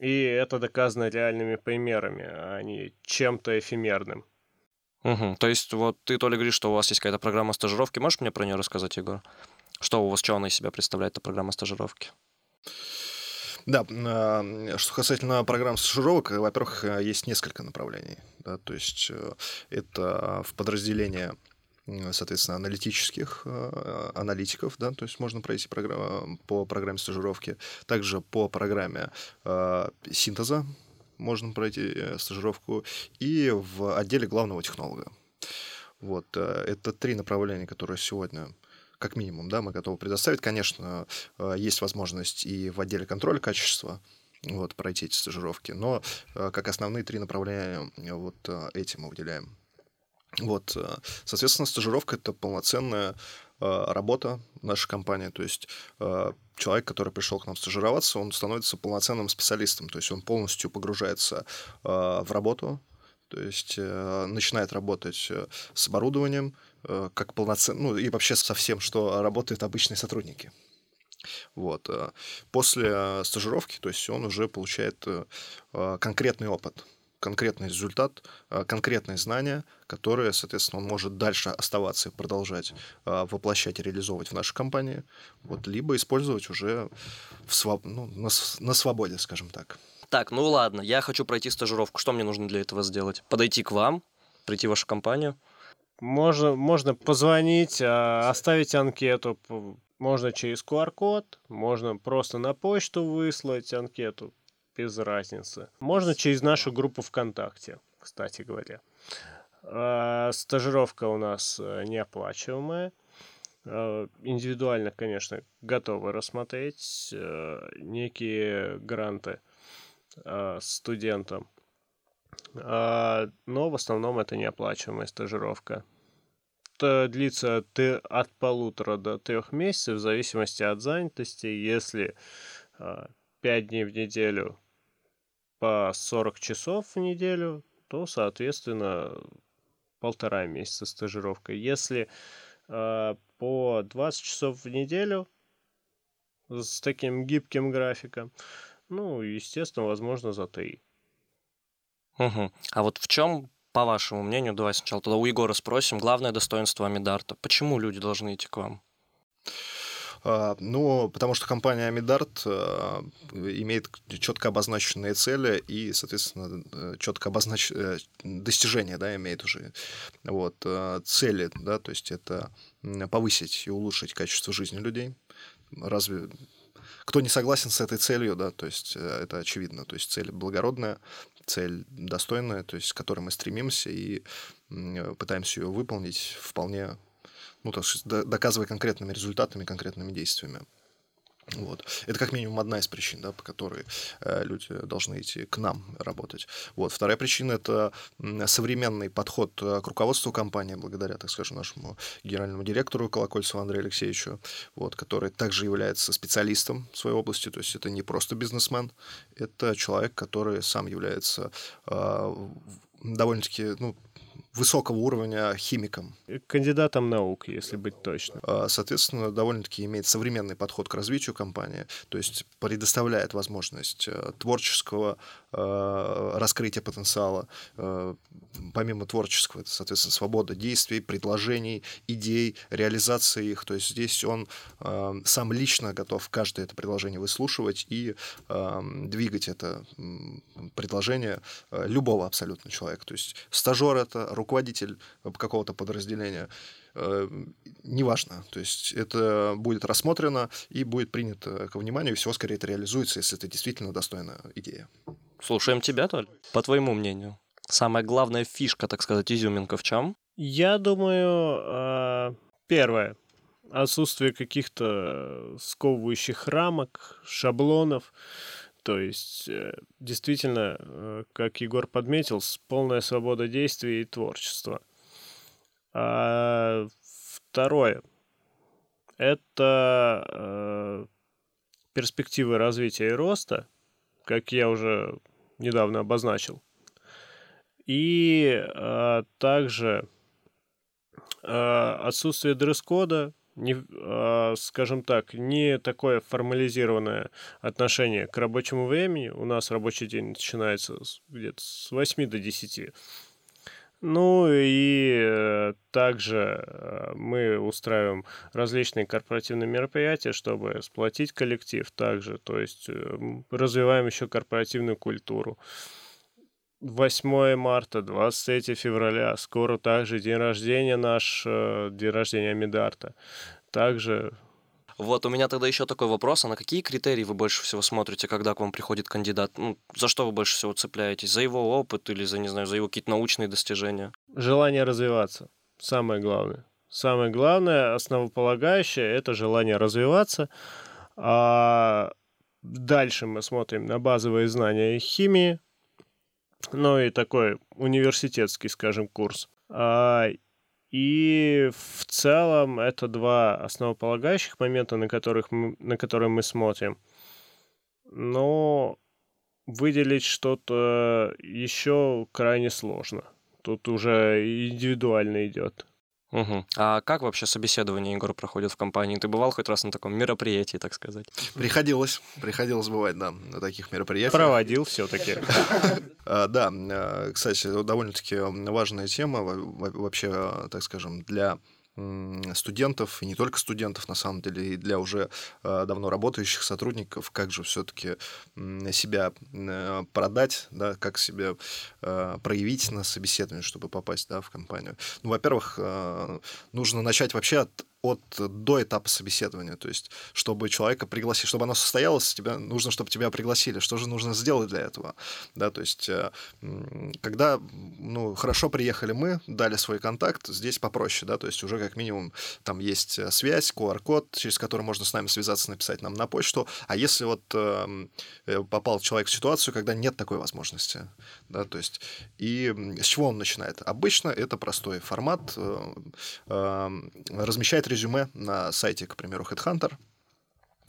И это доказано реальными примерами, а не чем-то эфемерным. Угу. То есть, вот ты, Толя, говоришь, что у вас есть какая-то программа стажировки. Можешь мне про нее рассказать, Егор? Что у вас, что она из себя представляет, эта программа стажировки? Да, что касательно программ стажировок, во-первых, есть несколько направлений. Да, то есть э, это в подразделение соответственно, аналитических э, аналитиков, да, то есть можно пройти программу, по программе стажировки, также по программе э, синтеза можно пройти э, стажировку, и в отделе главного технолога. Вот, это три направления, которые сегодня как минимум, да, мы готовы предоставить. Конечно, э, есть возможность и в отделе контроля качества вот, пройти эти стажировки, но э, как основные три направления э, вот эти мы выделяем. Вот, соответственно, стажировка это полноценная работа нашей компании. То есть человек, который пришел к нам стажироваться, он становится полноценным специалистом. То есть он полностью погружается в работу, то есть э, начинает работать э, с оборудованием, э, как полноценно, ну и вообще со всем, что работают обычные сотрудники. Вот. После стажировки, то есть он уже получает конкретный опыт, конкретный результат, конкретные знания, которые, соответственно, он может дальше оставаться и продолжать воплощать и реализовывать в нашей компании, вот, либо использовать уже в своб... ну, на, на свободе, скажем так. Так, ну ладно, я хочу пройти стажировку. Что мне нужно для этого сделать? Подойти к вам, прийти в вашу компанию? Можно, можно позвонить, а, оставить анкету. Можно через QR-код, можно просто на почту выслать анкету, без разницы. Можно через нашу группу ВКонтакте, кстати говоря. А, стажировка у нас э, неоплачиваемая. А, индивидуально, конечно, готовы рассмотреть э, некие гранты э, студентам. А, но в основном это неоплачиваемая стажировка. Это длится от полутора до трех месяцев в зависимости от занятости. Если э, 5 дней в неделю по 40 часов в неделю, то, соответственно, полтора месяца стажировка. Если э, по 20 часов в неделю с таким гибким графиком, ну, естественно, возможно, за 3. Угу. А вот в чем по вашему мнению, давай сначала тогда у Егора спросим, главное достоинство Амидарта. Почему люди должны идти к вам? А, ну, потому что компания Амидарт а, имеет четко обозначенные цели и, соответственно, четко обозначенные достижения, да, имеет уже. Вот, а, цели, да, то есть это повысить и улучшить качество жизни людей. Разве кто не согласен с этой целью, да, то есть э, это очевидно, то есть цель благородная, цель достойная, то есть к которой мы стремимся и пытаемся ее выполнить вполне ну, так сказать, доказывая конкретными результатами, конкретными действиями. Вот. Это как минимум одна из причин, да, по которой э, люди должны идти к нам работать. Вот. Вторая причина – это современный подход э, к руководству компании, благодаря, так скажем, нашему генеральному директору Колокольцеву Андрею Алексеевичу, вот, который также является специалистом в своей области, то есть это не просто бизнесмен, это человек, который сам является э, довольно-таки ну, высокого уровня химиком. Кандидатом наук, если быть точным. А, соответственно, довольно-таки имеет современный подход к развитию компании, то есть предоставляет возможность э, творческого э, раскрытия потенциала. Э, помимо творческого, это, соответственно, свобода действий, предложений, идей, реализации их. То есть здесь он сам лично готов каждое это предложение выслушивать и двигать это предложение любого абсолютно человека. То есть стажер это, руководитель какого-то подразделения, э, неважно. То есть это будет рассмотрено и будет принято ко вниманию, и всего скорее это реализуется, если это действительно достойная идея. Слушаем тебя, Толь. По твоему мнению, самая главная фишка, так сказать, изюминка в чем? Я думаю, э, первое, отсутствие каких-то сковывающих рамок, шаблонов. То есть, э, действительно, э, как Егор подметил, полная свобода действий и творчества. А второе – это э, перспективы развития и роста, как я уже недавно обозначил. И а, также а, отсутствие дресс-кода, не, а, скажем так, не такое формализированное отношение к рабочему времени. У нас рабочий день начинается где-то с 8 до 10. Ну и э, также э, мы устраиваем различные корпоративные мероприятия, чтобы сплотить коллектив также, то есть э, развиваем еще корпоративную культуру. 8 марта, 23 февраля, скоро также день рождения наш, э, день рождения Амидарта. Также вот у меня тогда еще такой вопрос, а на какие критерии вы больше всего смотрите, когда к вам приходит кандидат? Ну, за что вы больше всего цепляетесь? За его опыт или за, не знаю, за его какие-то научные достижения? Желание развиваться. Самое главное. Самое главное, основополагающее, это желание развиваться. А дальше мы смотрим на базовые знания химии, ну и такой университетский, скажем, курс. А, и в целом это два основополагающих момента, на, которых мы, на которые мы смотрим. Но выделить что-то еще крайне сложно. Тут уже индивидуально идет. Угу. А как вообще собеседование, Егор, проходит в компании? Ты бывал хоть раз на таком мероприятии, так сказать? Приходилось. Приходилось бывать, да, на таких мероприятиях. Проводил все-таки. А, да, а, кстати, довольно-таки важная тема вообще, так скажем, для студентов, и не только студентов, на самом деле, и для уже а, давно работающих сотрудников, как же все-таки себя э, продать, да, как себя а, проявить на собеседовании, чтобы попасть да, в компанию. Ну, во-первых, нужно начать вообще от от до этапа собеседования, то есть чтобы человека пригласить, чтобы оно состоялось, тебе нужно, чтобы тебя пригласили. Что же нужно сделать для этого? Да, то есть э, когда ну хорошо приехали мы, дали свой контакт, здесь попроще, да, то есть уже как минимум там есть э, связь, QR-код, через который можно с нами связаться, написать нам на почту. А если вот эм, э, попал человек в ситуацию, когда нет такой возможности, да, то есть и с чего он начинает? Обычно это простой формат, э, э, размещает резюме на сайте, к примеру, Headhunter,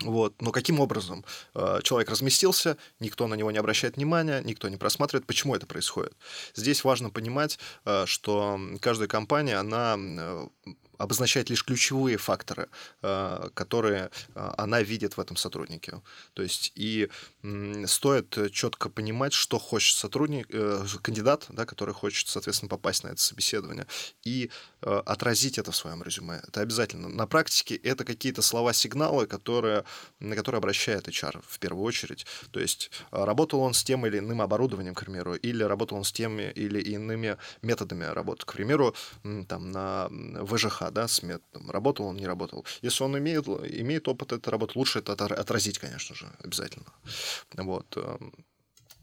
вот. Но каким образом э, человек разместился, никто на него не обращает внимания, никто не просматривает, почему это происходит. Здесь важно понимать, э, что каждая компания, она обозначает лишь ключевые факторы, э, которые э, она видит в этом сотруднике. То есть и стоит четко понимать, что хочет сотрудник, э, кандидат, да, который хочет, соответственно, попасть на это собеседование, и отразить это в своем резюме. Это обязательно. На практике это какие-то слова-сигналы, которые, на которые обращает HR в первую очередь. То есть работал он с тем или иным оборудованием, к примеру, или работал он с теми или иными методами работы. К примеру, там на ВЖХ, да, с методом. Работал он, не работал. Если он имеет, имеет опыт этой работы, лучше это отразить, конечно же, обязательно. Вот.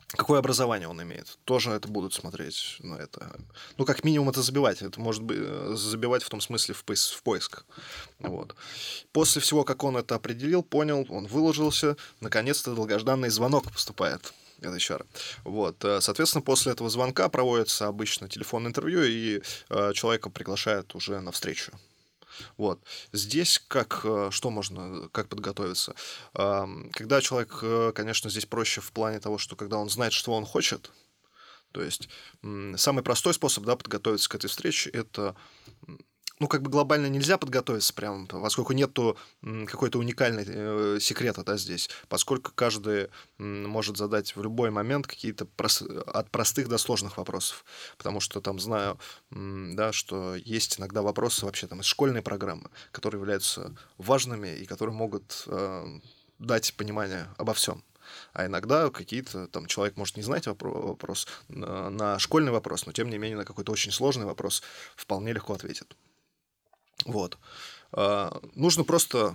Какое образование он имеет. Тоже это будут смотреть на это. Ну, как минимум, это забивать. Это может быть э, забивать в том смысле в, поис в поиск. Вот. После всего, как он это определил, понял, он выложился, наконец-то долгожданный звонок поступает от HR. Вот. Э, соответственно, после этого звонка проводится обычно телефонное интервью, и э, человека приглашают уже на встречу. Вот. Здесь как, э, что можно, как подготовиться? Когда человек, э, конечно, здесь проще в плане того, что когда он знает, что он хочет, то есть самый простой способ да, подготовиться к этой встрече – это ну, как бы глобально нельзя подготовиться прям, поскольку нету какой-то уникальной э, секрета, да, здесь, поскольку каждый может задать в любой момент какие-то прос... от простых до сложных вопросов, потому что там знаю, да, что есть иногда вопросы вообще там из школьной программы, которые являются важными и которые могут э, дать понимание обо всем. А иногда какие-то там человек может не знать вопрос на, на школьный вопрос, но тем не менее на какой-то очень сложный вопрос вполне легко ответит. Вот. А, нужно просто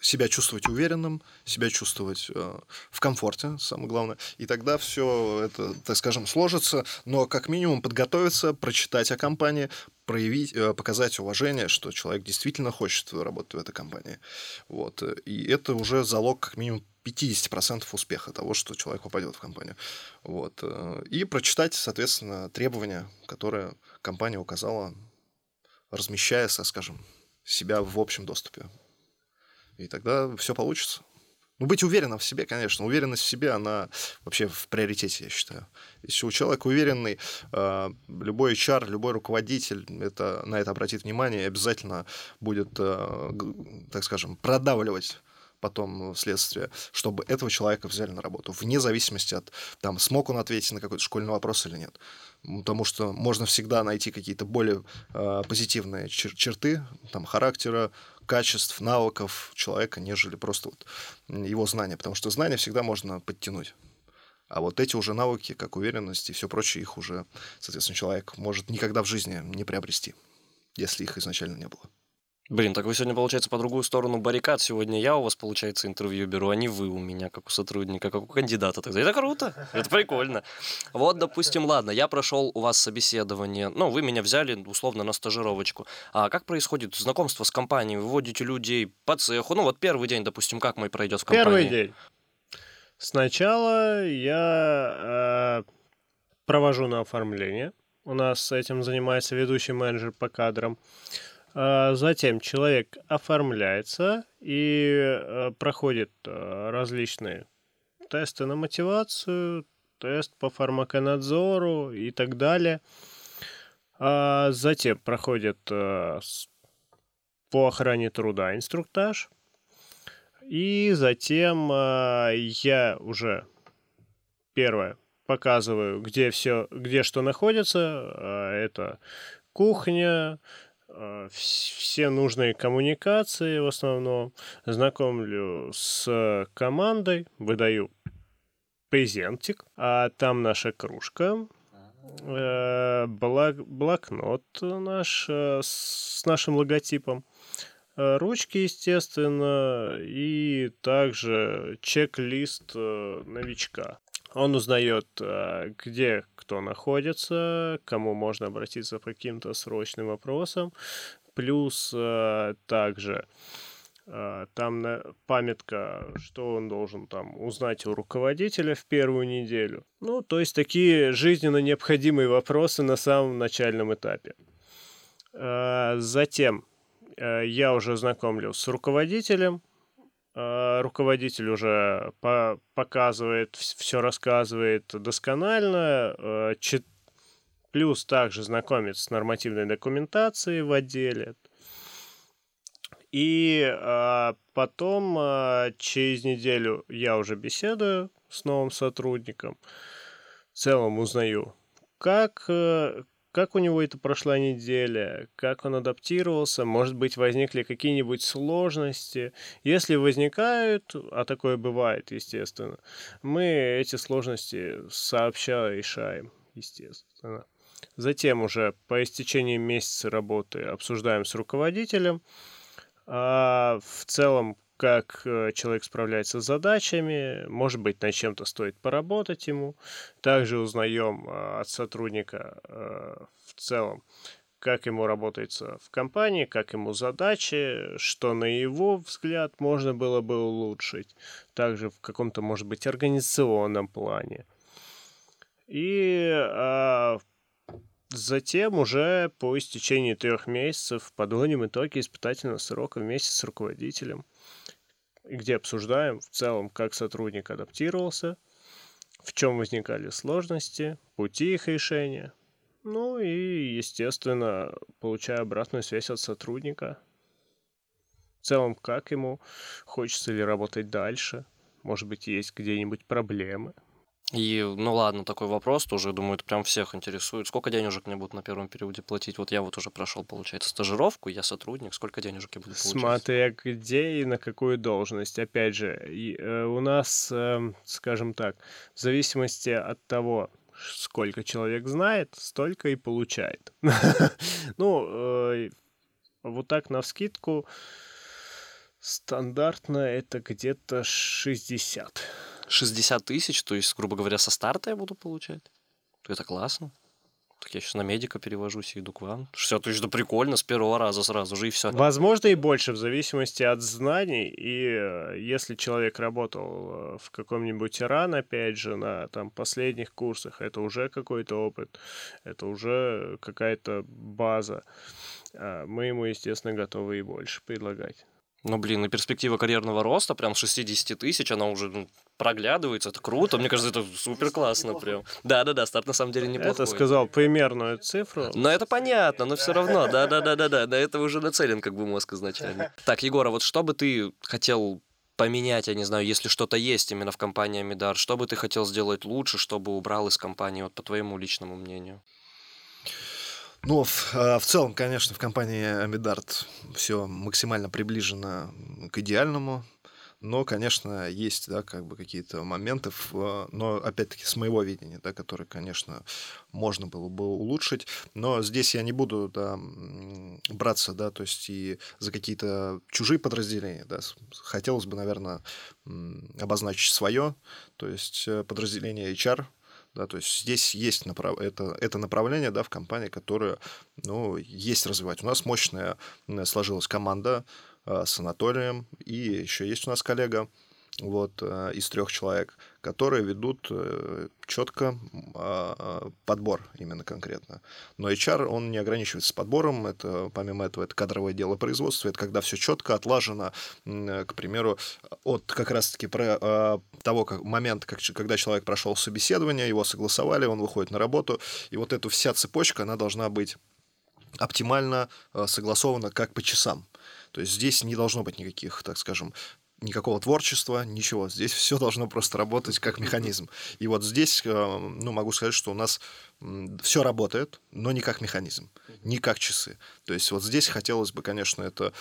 себя чувствовать уверенным, себя чувствовать э, в комфорте, самое главное. И тогда все это, так скажем, сложится, но как минимум подготовиться, прочитать о компании, проявить, э, показать уважение, что человек действительно хочет работать в этой компании. Вот. И это уже залог как минимум 50% успеха того, что человек попадет в компанию. Вот. И прочитать, соответственно, требования, которые компания указала размещая, скажем, себя в общем доступе. И тогда все получится. Ну, быть уверенным в себе, конечно. Уверенность в себе, она вообще в приоритете, я считаю. Если у человека уверенный, э, любой HR, любой руководитель это, на это обратит внимание и обязательно будет, э, так скажем, продавливать потом следствие, чтобы этого человека взяли на работу, вне зависимости от, там, смог он ответить на какой-то школьный вопрос или нет потому что можно всегда найти какие-то более э, позитивные чер- черты там, характера, качеств, навыков человека, нежели просто вот его знания, потому что знания всегда можно подтянуть. А вот эти уже навыки, как уверенность и все прочее, их уже, соответственно, человек может никогда в жизни не приобрести, если их изначально не было. Блин, так вы сегодня, получается, по другую сторону баррикад. Сегодня я у вас, получается, интервью беру, а не вы у меня, как у сотрудника, как у кандидата. Тогда это круто, это прикольно. Вот, допустим, ладно, я прошел у вас собеседование, ну, вы меня взяли, условно, на стажировочку. А как происходит знакомство с компанией? Вы вводите людей по цеху? Ну, вот первый день, допустим, как мой пройдет в компании? Первый день. Сначала я э, провожу на оформление. У нас этим занимается ведущий менеджер по кадрам. Затем человек оформляется и э, проходит э, различные тесты на мотивацию, тест по фармаконадзору и так далее. А затем проходит э, по охране труда инструктаж. И затем я уже первое показываю, где все, где что находится. Это кухня, все нужные коммуникации в основном, знакомлю с командой, выдаю презентик, а там наша кружка, э, блок, блокнот наш э, с нашим логотипом, ручки, естественно, и также чек-лист новичка. Он узнает, где кто находится, кому можно обратиться по каким-то срочным вопросам. Плюс э, также э, там памятка, что он должен там узнать у руководителя в первую неделю. Ну, то есть такие жизненно необходимые вопросы на самом начальном этапе. Э, затем я уже знакомлюсь с руководителем, Э, руководитель уже по показывает, все рассказывает досконально, э, плюс также знакомится с нормативной документацией в отделе. И а, потом а, через неделю я уже беседую с новым сотрудником. В целом узнаю, как, э, как у него это прошла неделя, как он адаптировался, может быть, возникли какие-нибудь сложности. Если возникают, а такое бывает, естественно, мы эти сложности сообща решаем, естественно. Затем уже по истечении месяца работы обсуждаем с руководителем. А в целом, как э, человек справляется с задачами, может быть, над чем-то стоит поработать ему. Также узнаем э, от сотрудника э, в целом, как ему работается в компании, как ему задачи, что на его взгляд можно было бы улучшить. Также в каком-то, может быть, организационном плане. И а, Затем уже по истечении трех месяцев подводим итоги испытательного срока вместе с руководителем, где обсуждаем в целом, как сотрудник адаптировался, в чем возникали сложности, пути их решения. Ну и, естественно, получая обратную связь от сотрудника. В целом, как ему, хочется ли работать дальше, может быть, есть где-нибудь проблемы – и, ну ладно, такой вопрос тоже, думаю, это прям всех интересует. Сколько денежек мне будут на первом периоде платить? Вот я вот уже прошел, получается, стажировку, я сотрудник. Сколько денежек я буду получать? Смотря где и на какую должность. Опять же, э, у нас, э, скажем так, в зависимости от того, сколько человек знает, столько и получает. Ну, э, вот так на вскидку стандартно это где-то 60. 60 тысяч, то есть, грубо говоря, со старта я буду получать. Это классно. Так я сейчас на медика перевожусь и иду к вам. 60 тысяч, да прикольно, с первого раза сразу же, и все. Возможно, и больше, в зависимости от знаний. И э, если человек работал э, в каком-нибудь ИРАН, опять же, на там, последних курсах, это уже какой-то опыт, это уже какая-то база. А мы ему, естественно, готовы и больше предлагать. Ну, блин, и перспектива карьерного роста прям 60 тысяч, она уже ну, проглядывается, это круто, мне кажется, это супер классно прям. Да-да-да, старт на самом деле неплохой. Это сказал примерную цифру. Но это понятно, но все равно, да-да-да-да-да, на это уже нацелен как бы мозг изначально. Так, Егор, а вот что бы ты хотел поменять, я не знаю, если что-то есть именно в компании Амидар, что бы ты хотел сделать лучше, чтобы убрал из компании, вот по твоему личному мнению? Ну, в, а, в целом, конечно, в компании Амидарт все максимально приближено к идеальному. Но, конечно, есть, да, как бы какие-то моменты, но, опять-таки, с моего видения, да, которые, конечно, можно было бы улучшить. Но здесь я не буду, да, браться, да, то есть и за какие-то чужие подразделения, да. Хотелось бы, наверное, обозначить свое, то есть э, подразделение HR, да, то есть здесь есть направ... это, это направление да, в компании, которое ну, есть развивать. У нас мощная сложилась команда э, с Анатолием, и еще есть у нас коллега, вот, э, из трех человек, которые ведут э, четко а, а, подбор именно конкретно. Но HR, он не ограничивается подбором, это, помимо этого, это кадровое дело производства, это когда все четко отлажено, к примеру, от как раз-таки про, а, того как, момента, как, когда человек прошел собеседование, его согласовали, он выходит на работу, и вот эта вся цепочка, она должна быть оптимально согласована как по часам. То есть здесь не должно быть никаких, так скажем, никакого творчества, ничего. Здесь все должно просто работать как механизм. И вот здесь, э, ну, могу сказать, что у нас все работает, но не как механизм, не как часы. То есть вот здесь хотелось бы, конечно, это,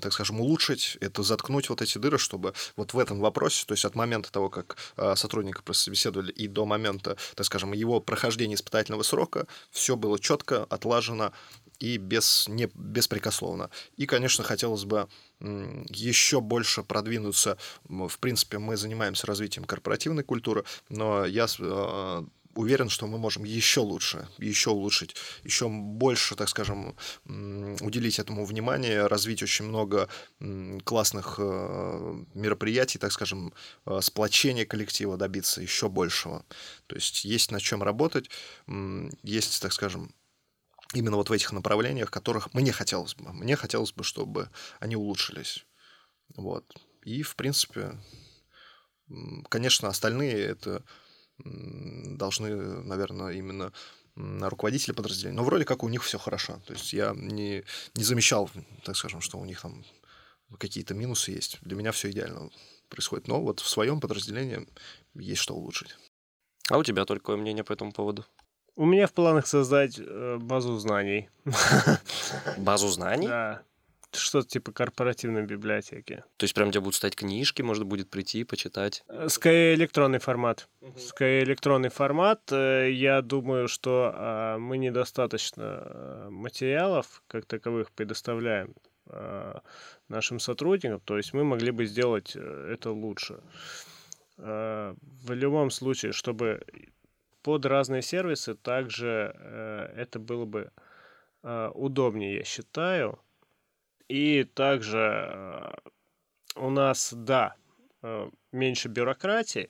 так скажем, улучшить, это заткнуть вот эти дыры, чтобы вот в этом вопросе, то есть от момента того, как э, сотрудника прособеседовали, и до момента, так скажем, его прохождения испытательного срока, все было четко, отлажено, и без, не, беспрекословно. И, конечно, хотелось бы еще больше продвинуться. В принципе, мы занимаемся развитием корпоративной культуры, но я э, уверен, что мы можем еще лучше, еще улучшить, еще больше, так скажем, уделить этому внимание, развить очень много классных э, мероприятий, так скажем, э, сплочения коллектива добиться еще большего. То есть есть над чем работать, есть, так скажем, именно вот в этих направлениях, которых мне хотелось бы. Мне хотелось бы, чтобы они улучшились. Вот. И, в принципе, конечно, остальные это должны, наверное, именно руководители подразделений. Но вроде как у них все хорошо. То есть я не, не замечал, так скажем, что у них там какие-то минусы есть. Для меня все идеально происходит. Но вот в своем подразделении есть что улучшить. А у тебя только мнение по этому поводу? У меня в планах создать э, базу знаний. Базу знаний? Да. Что-то типа корпоративной библиотеки. То есть прям где будут стоять книжки, можно будет прийти, почитать? Э, Скорее электронный формат. Скорее электронный формат. Э, Я думаю, что а, мы недостаточно материалов как таковых предоставляем а, нашим сотрудникам. То есть мы могли бы сделать это лучше. В любом случае, чтобы под разные сервисы также э, это было бы э, удобнее, я считаю. И также э, у нас, да, э, меньше бюрократии,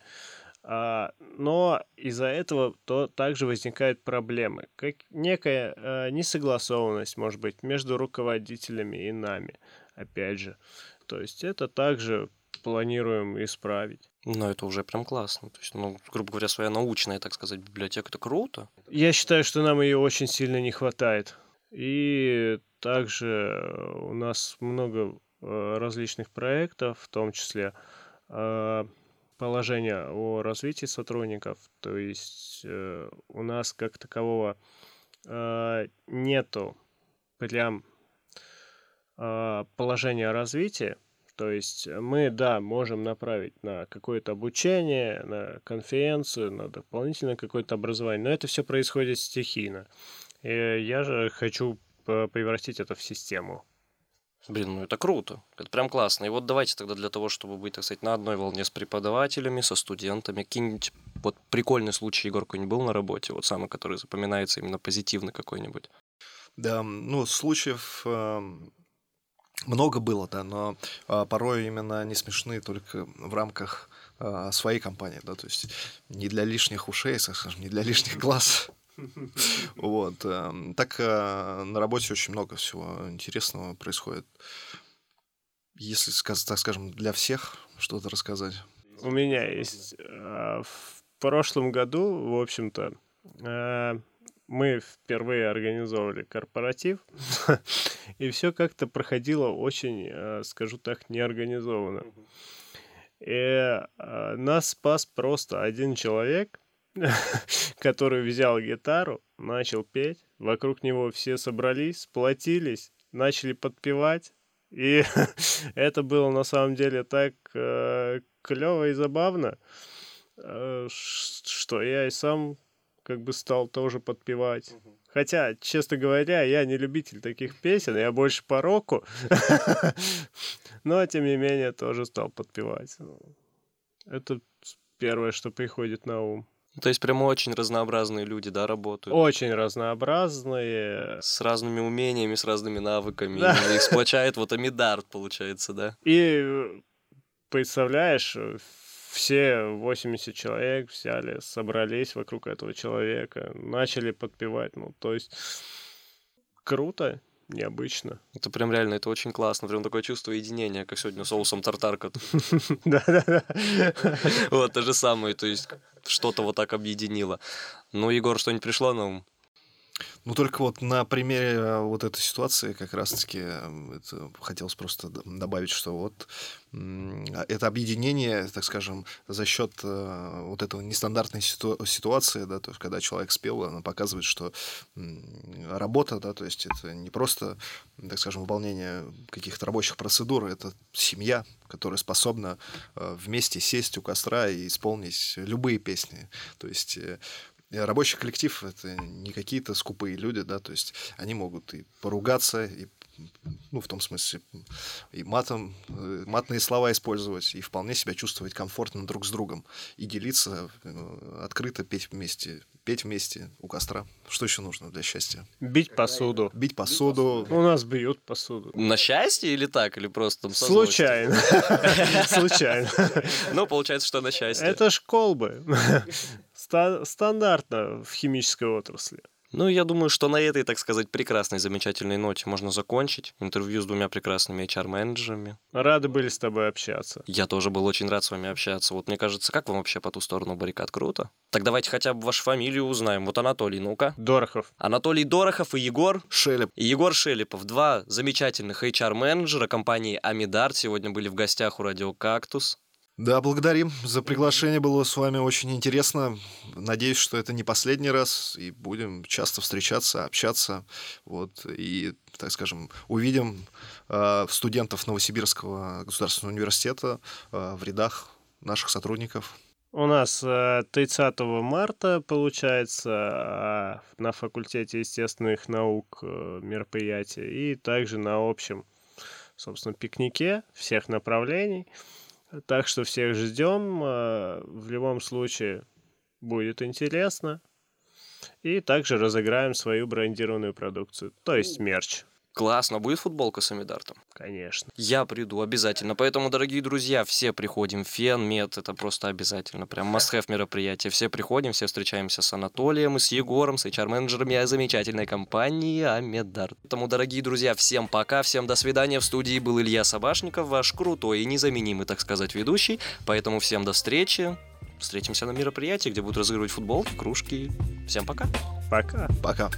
а, но из-за этого то также возникают проблемы, как некая э, несогласованность, может быть, между руководителями и нами, опять же. То есть это также планируем исправить. Ну, это уже прям классно. То есть, ну, грубо говоря, своя научная, так сказать, библиотека, это круто. Я считаю, что нам ее очень сильно не хватает. И также у нас много э, различных проектов, в том числе э, положение о развитии сотрудников. То есть э, у нас как такового нету прям положения о развитии. То есть мы, да, можем направить на какое-то обучение, на конференцию, на дополнительное какое-то образование, но это все происходит стихийно. И я же хочу превратить это в систему. Блин, ну это круто. Это прям классно. И вот давайте тогда для того, чтобы быть, так сказать, на одной волне с преподавателями, со студентами, какие-нибудь вот прикольный случай, Егор, какой-нибудь был на работе, вот самый, который запоминается именно позитивный какой-нибудь. Да, ну, случаев э, много было, да, но э, порой именно они смешны только в рамках э, своей компании, да, то есть не для лишних ушей, скажем, не для лишних глаз. Вот. эм, Так э, на работе очень много всего интересного происходит. Если, так скажем, для всех что-то рассказать. У меня есть э, в прошлом году, в общем-то, э, мы впервые организовывали корпоратив, и все как-то проходило очень, э, скажу так, неорганизованно. И э, нас спас просто один человек, который взял гитару, начал петь, вокруг него все собрались, сплотились, начали подпевать, и это было на самом деле так э, клево и забавно, что я и сам как бы стал тоже подпевать. Хотя, честно говоря, я не любитель таких песен, я больше по року. Но, тем не менее, тоже стал подпевать. Ну, Это первое, что приходит на ум. То есть прям очень разнообразные люди, да, работают. Очень разнообразные. С разными умениями, с разными навыками. Да. Их сплочает вот Амидарт, получается, да? И э, представляешь, все 80 человек взяли, собрались вокруг этого человека, начали подпевать. Ну, то есть круто, необычно. Это прям реально, это очень классно. Прям такое чувство единения, как сегодня соусом тартарка. Да-да-да. Вот, то же самое, то есть что-то вот так объединило. Ну, Егор, что-нибудь пришло на ум? Ну, только вот на примере э, вот этой ситуации как раз-таки э, это хотелось просто добавить, что вот а это объединение, так скажем, за счет э, вот этого нестандартной ситу- ситуации, да, то есть когда человек спел, она показывает, что работа, да, то есть это не просто, так скажем, выполнение каких-то рабочих процедур, это семья, которая способна э, вместе сесть у костра и исполнить любые песни. То есть Рабочий коллектив это не какие-то скупые люди, да, то есть они могут и поругаться, и ну, в том смысле, и матом, э, матные слова использовать, и вполне себя чувствовать комфортно друг с другом, и делиться, э, открыто петь вместе, петь вместе у костра. Что еще нужно для счастья? Бить посуду. Бить посуду. У нас бьют посуду. На счастье или так? Или просто там? Случайно. Случайно. Ну, получается, что на счастье. Это ж колбы. Ста- Стандартно в химической отрасли. Ну, я думаю, что на этой, так сказать, прекрасной, замечательной ноте можно закончить интервью с двумя прекрасными HR-менеджерами. Рады были с тобой общаться. Я тоже был очень рад с вами общаться. Вот мне кажется, как вам вообще по ту сторону баррикад? Круто. Так давайте хотя бы вашу фамилию узнаем. Вот Анатолий, ну-ка. Дорохов. Анатолий Дорохов и Егор Шелеп. и Егор Шелепов, два замечательных HR-менеджера компании Амидарт, сегодня были в гостях у Радио Кактус. Да, благодарим за приглашение. Было с вами очень интересно. Надеюсь, что это не последний раз. И будем часто встречаться, общаться. Вот. И, так скажем, увидим э, студентов Новосибирского государственного университета э, в рядах наших сотрудников. У нас э, 30 марта, получается, а на факультете естественных наук э, мероприятие. И также на общем, собственно, пикнике всех направлений. Так что всех ждем. э, В любом случае будет интересно. И также разыграем свою брендированную продукцию, то есть мерч, Классно, будет футболка с Амидартом? конечно. Я приду обязательно. Поэтому, дорогие друзья, все приходим. Фен, мед, это просто обязательно. Прям must-have мероприятие. Все приходим, все встречаемся с Анатолием и с Егором, с HR-менеджерами замечательной компании Амедарт. Поэтому, дорогие друзья, всем пока, всем до свидания. В студии был Илья Собашников, ваш крутой и незаменимый, так сказать, ведущий. Поэтому всем до встречи. Встретимся на мероприятии, где будут разыгрывать футболки, кружки. Всем пока. Пока. Пока.